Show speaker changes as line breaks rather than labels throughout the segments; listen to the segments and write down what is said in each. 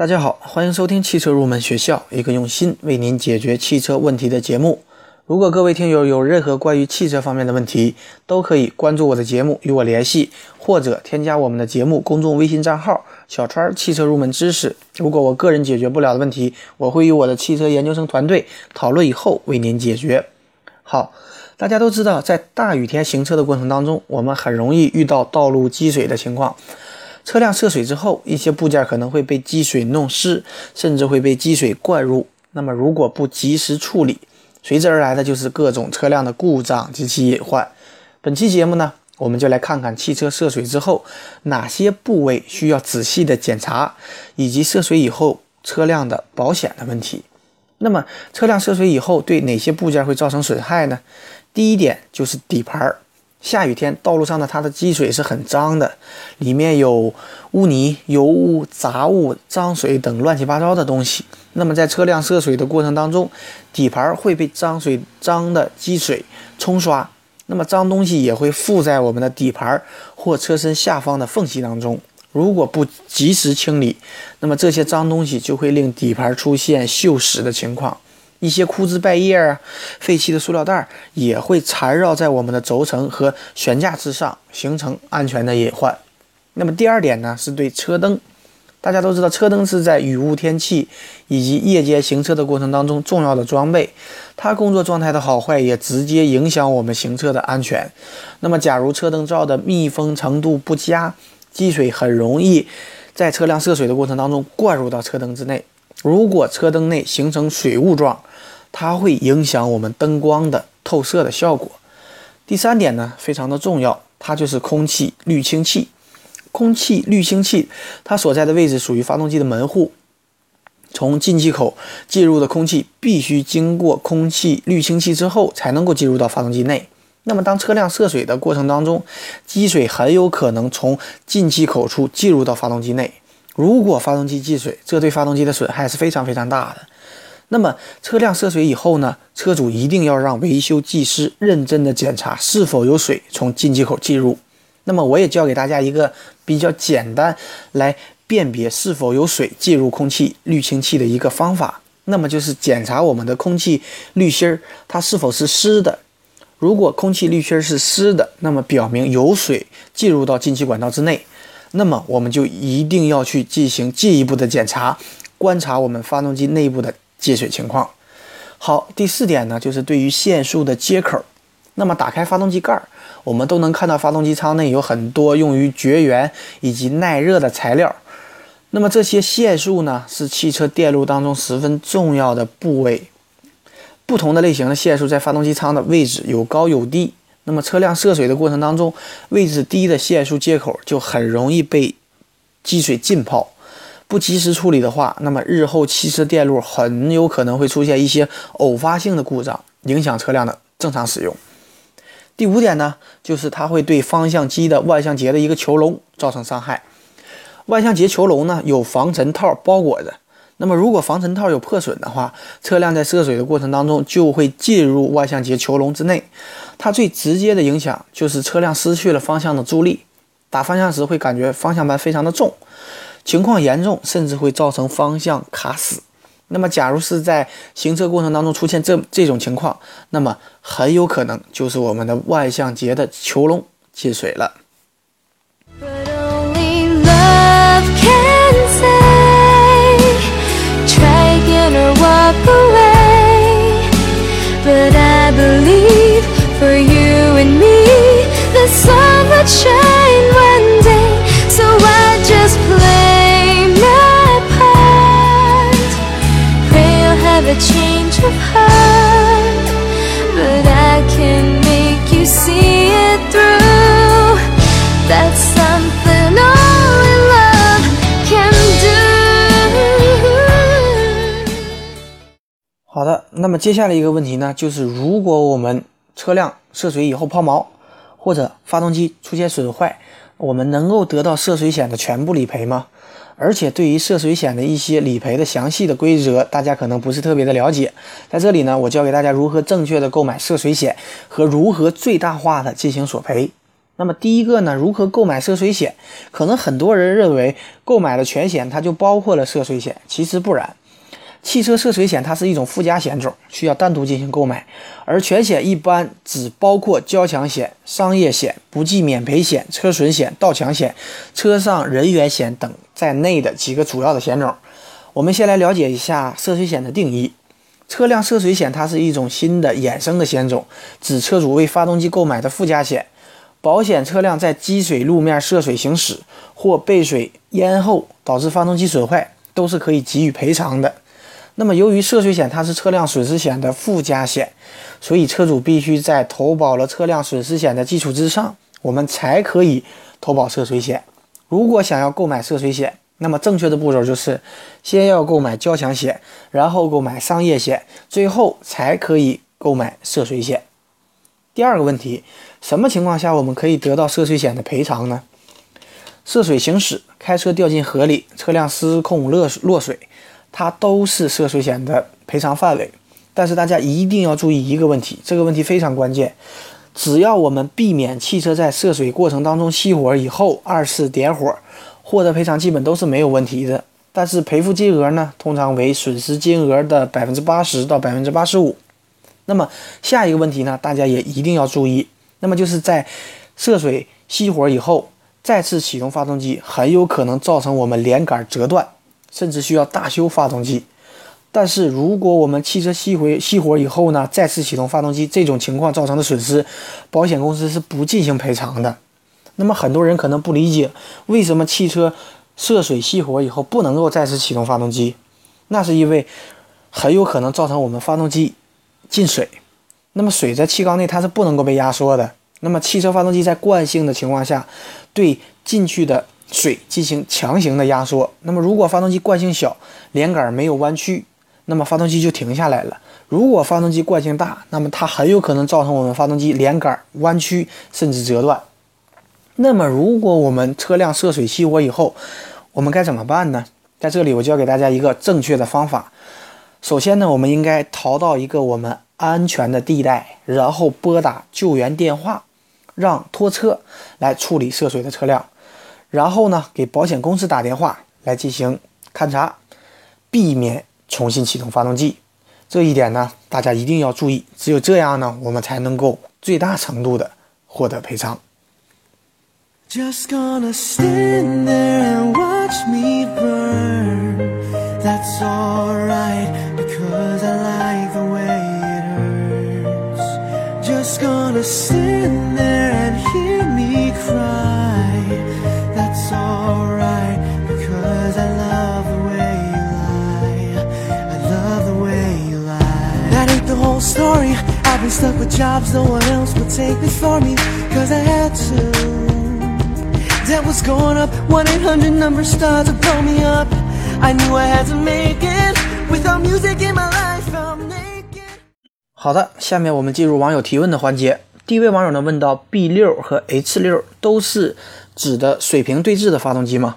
大家好，欢迎收听汽车入门学校，一个用心为您解决汽车问题的节目。如果各位听友有任何关于汽车方面的问题，都可以关注我的节目与我联系，或者添加我们的节目公众微信账号“小川汽车入门知识”。如果我个人解决不了的问题，我会与我的汽车研究生团队讨论以后为您解决。好，大家都知道，在大雨天行车的过程当中，我们很容易遇到道路积水的情况。车辆涉水之后，一些部件可能会被积水弄湿，甚至会被积水灌入。那么，如果不及时处理，随之而来的就是各种车辆的故障及其隐患。本期节目呢，我们就来看看汽车涉水之后哪些部位需要仔细的检查，以及涉水以后车辆的保险的问题。那么，车辆涉水以后对哪些部件会造成损害呢？第一点就是底盘儿。下雨天，道路上的它的积水是很脏的，里面有污泥、油污、杂物、脏水等乱七八糟的东西。那么在车辆涉水的过程当中，底盘会被脏水、脏的积水冲刷，那么脏东西也会附在我们的底盘或车身下方的缝隙当中。如果不及时清理，那么这些脏东西就会令底盘出现锈蚀的情况。一些枯枝败叶啊、废弃的塑料袋也会缠绕在我们的轴承和悬架之上，形成安全的隐患。那么第二点呢，是对车灯。大家都知道，车灯是在雨雾天气以及夜间行车的过程当中重要的装备，它工作状态的好坏也直接影响我们行车的安全。那么，假如车灯罩的密封程度不佳，积水很容易在车辆涉水的过程当中灌入到车灯之内。如果车灯内形成水雾状，它会影响我们灯光的透射的效果。第三点呢，非常的重要，它就是空气滤清器。空气滤清器它所在的位置属于发动机的门户，从进气口进入的空气必须经过空气滤清器之后，才能够进入到发动机内。那么，当车辆涉水的过程当中，积水很有可能从进气口处进入到发动机内。如果发动机积水，这对发动机的损害是非常非常大的。那么车辆涉水以后呢？车主一定要让维修技师认真的检查是否有水从进气口进入。那么我也教给大家一个比较简单来辨别是否有水进入空气滤清器的一个方法。那么就是检查我们的空气滤芯儿它是否是湿的。如果空气滤芯儿是湿的，那么表明有水进入到进气管道之内。那么我们就一定要去进行进一步的检查，观察我们发动机内部的。积水情况好，第四点呢，就是对于线束的接口。那么打开发动机盖儿，我们都能看到发动机舱内有很多用于绝缘以及耐热的材料。那么这些线束呢，是汽车电路当中十分重要的部位。不同的类型的线束在发动机舱的位置有高有低。那么车辆涉水的过程当中，位置低的线束接口就很容易被积水浸泡。不及时处理的话，那么日后汽车电路很有可能会出现一些偶发性的故障，影响车辆的正常使用。第五点呢，就是它会对方向机的万向节的一个球笼造成伤害。万向节球笼呢有防尘套包裹着，那么如果防尘套有破损的话，车辆在涉水的过程当中就会进入万向节球笼之内。它最直接的影响就是车辆失去了方向的助力，打方向时会感觉方向盘非常的重。情况严重，甚至会造成方向卡死。那么，假如是在行车过程当中出现这这种情况，那么很有可能就是我们的万向节的球笼进水了。那么接下来一个问题呢，就是如果我们车辆涉水以后抛锚，或者发动机出现损坏，我们能够得到涉水险的全部理赔吗？而且对于涉水险的一些理赔的详细的规则，大家可能不是特别的了解。在这里呢，我教给大家如何正确的购买涉水险和如何最大化的进行索赔。那么第一个呢，如何购买涉水险？可能很多人认为购买了全险，它就包括了涉水险，其实不然。汽车涉水险它是一种附加险种，需要单独进行购买，而全险一般只包括交强险、商业险、不计免赔险、车损险、盗抢险、车上人员险等在内的几个主要的险种。我们先来了解一下涉水险的定义。车辆涉水险它是一种新的衍生的险种，指车主为发动机购买的附加险。保险车辆在积水路面涉水行驶或被水淹后导致发动机损坏，都是可以给予赔偿的。那么，由于涉水险它是车辆损失险的附加险，所以车主必须在投保了车辆损失险的基础之上，我们才可以投保涉水险。如果想要购买涉水险，那么正确的步骤就是先要购买交强险，然后购买商业险，最后才可以购买涉水险。第二个问题，什么情况下我们可以得到涉水险的赔偿呢？涉水行驶、开车掉进河里、车辆失控落落水，它都是涉水险的赔偿范围。但是大家一定要注意一个问题，这个问题非常关键。只要我们避免汽车在涉水过程当中熄火以后二次点火，获得赔偿基本都是没有问题的。但是赔付金额呢，通常为损失金额的百分之八十到百分之八十五。那么下一个问题呢，大家也一定要注意。那么就是在涉水熄火以后，再次启动发动机，很有可能造成我们连杆折断，甚至需要大修发动机。但是如果我们汽车熄火熄火以后呢，再次启动发动机，这种情况造成的损失，保险公司是不进行赔偿的。那么很多人可能不理解，为什么汽车涉水熄火以后不能够再次启动发动机？那是因为很有可能造成我们发动机。进水，那么水在气缸内它是不能够被压缩的。那么汽车发动机在惯性的情况下，对进去的水进行强行的压缩。那么如果发动机惯性小，连杆没有弯曲，那么发动机就停下来了。如果发动机惯性大，那么它很有可能造成我们发动机连杆弯曲甚至折断。那么如果我们车辆涉水熄火以后，我们该怎么办呢？在这里我教给大家一个正确的方法。首先呢，我们应该逃到一个我们安全的地带，然后拨打救援电话，让拖车来处理涉水的车辆，然后呢，给保险公司打电话来进行勘查，避免重新启动发动机。这一点呢，大家一定要注意，只有这样呢，我们才能够最大程度的获得赔偿。Just gonna stand there and watch me burn. That's alright. because I like the way it hurts Just gonna sit there been stuck with jobs no one else would take before me Cause I had to Debt was going up 1-800 number started to blow me up I knew I had to make it Without music in my life, I'm naked 好的，下面我们进入网友提问的环节。第一位网友呢问到：B 六和 H 六都是指的水平对置的发动机吗？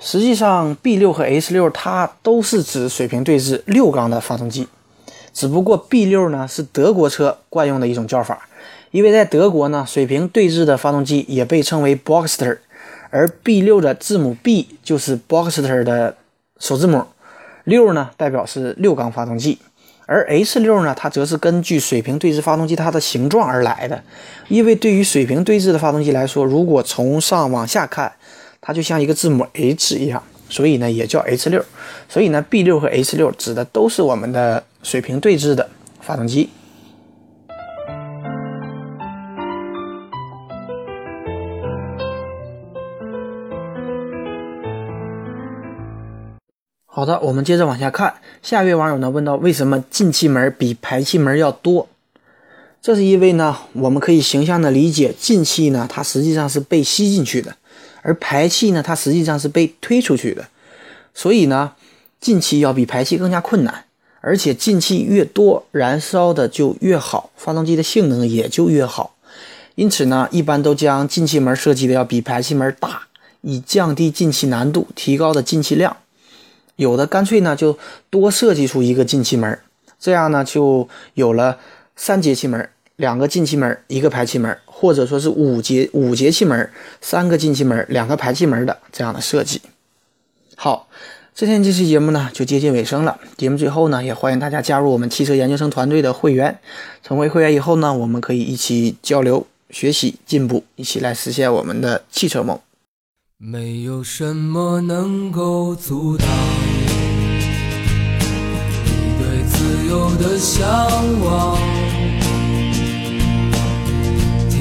实际上，B 六和 H 六它都是指水平对置六缸的发动机，只不过 B 六呢是德国车惯用的一种叫法，因为在德国呢，水平对置的发动机也被称为 Boxster，而 B 六的字母 B 就是 Boxster 的首字母。六呢，代表是六缸发动机，而 H 六呢，它则是根据水平对置发动机它的形状而来的。因为对于水平对置的发动机来说，如果从上往下看，它就像一个字母 H 一样，所以呢，也叫 H 六。所以呢，B 六和 H 六指的都是我们的水平对置的发动机。好的，我们接着往下看。下一位网友呢问到，为什么进气门比排气门要多？这是因为呢，我们可以形象的理解，进气呢它实际上是被吸进去的，而排气呢它实际上是被推出去的。所以呢，进气要比排气更加困难，而且进气越多，燃烧的就越好，发动机的性能也就越好。因此呢，一般都将进气门设计的要比排气门大，以降低进气难度，提高的进气量。有的干脆呢就多设计出一个进气门，这样呢就有了三节气门、两个进气门、一个排气门，或者说是五节五节气门，三个进气门，两个排气门的这样的设计。好，今天这期节目呢就接近尾声了。节目最后呢，也欢迎大家加入我们汽车研究生团队的会员。成为会员以后呢，我们可以一起交流、学习、进步，一起来实现我们的汽车梦。
没有什么能够阻挡你对自由的向往，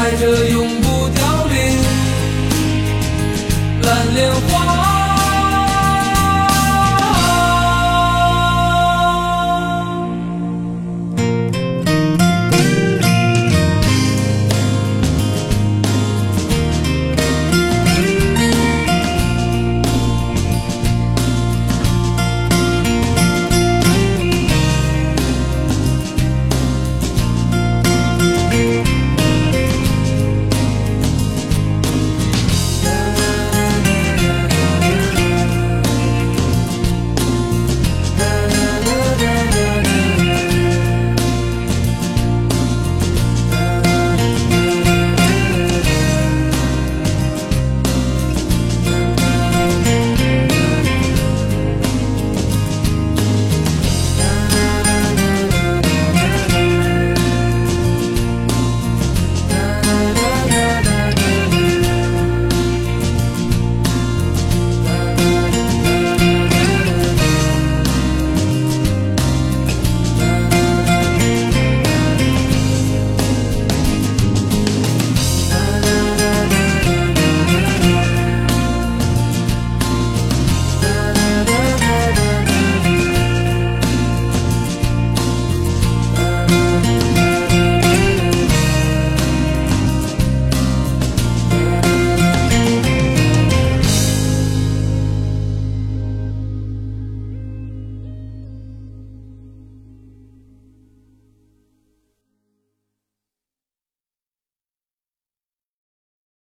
开着永不凋零蓝莲花。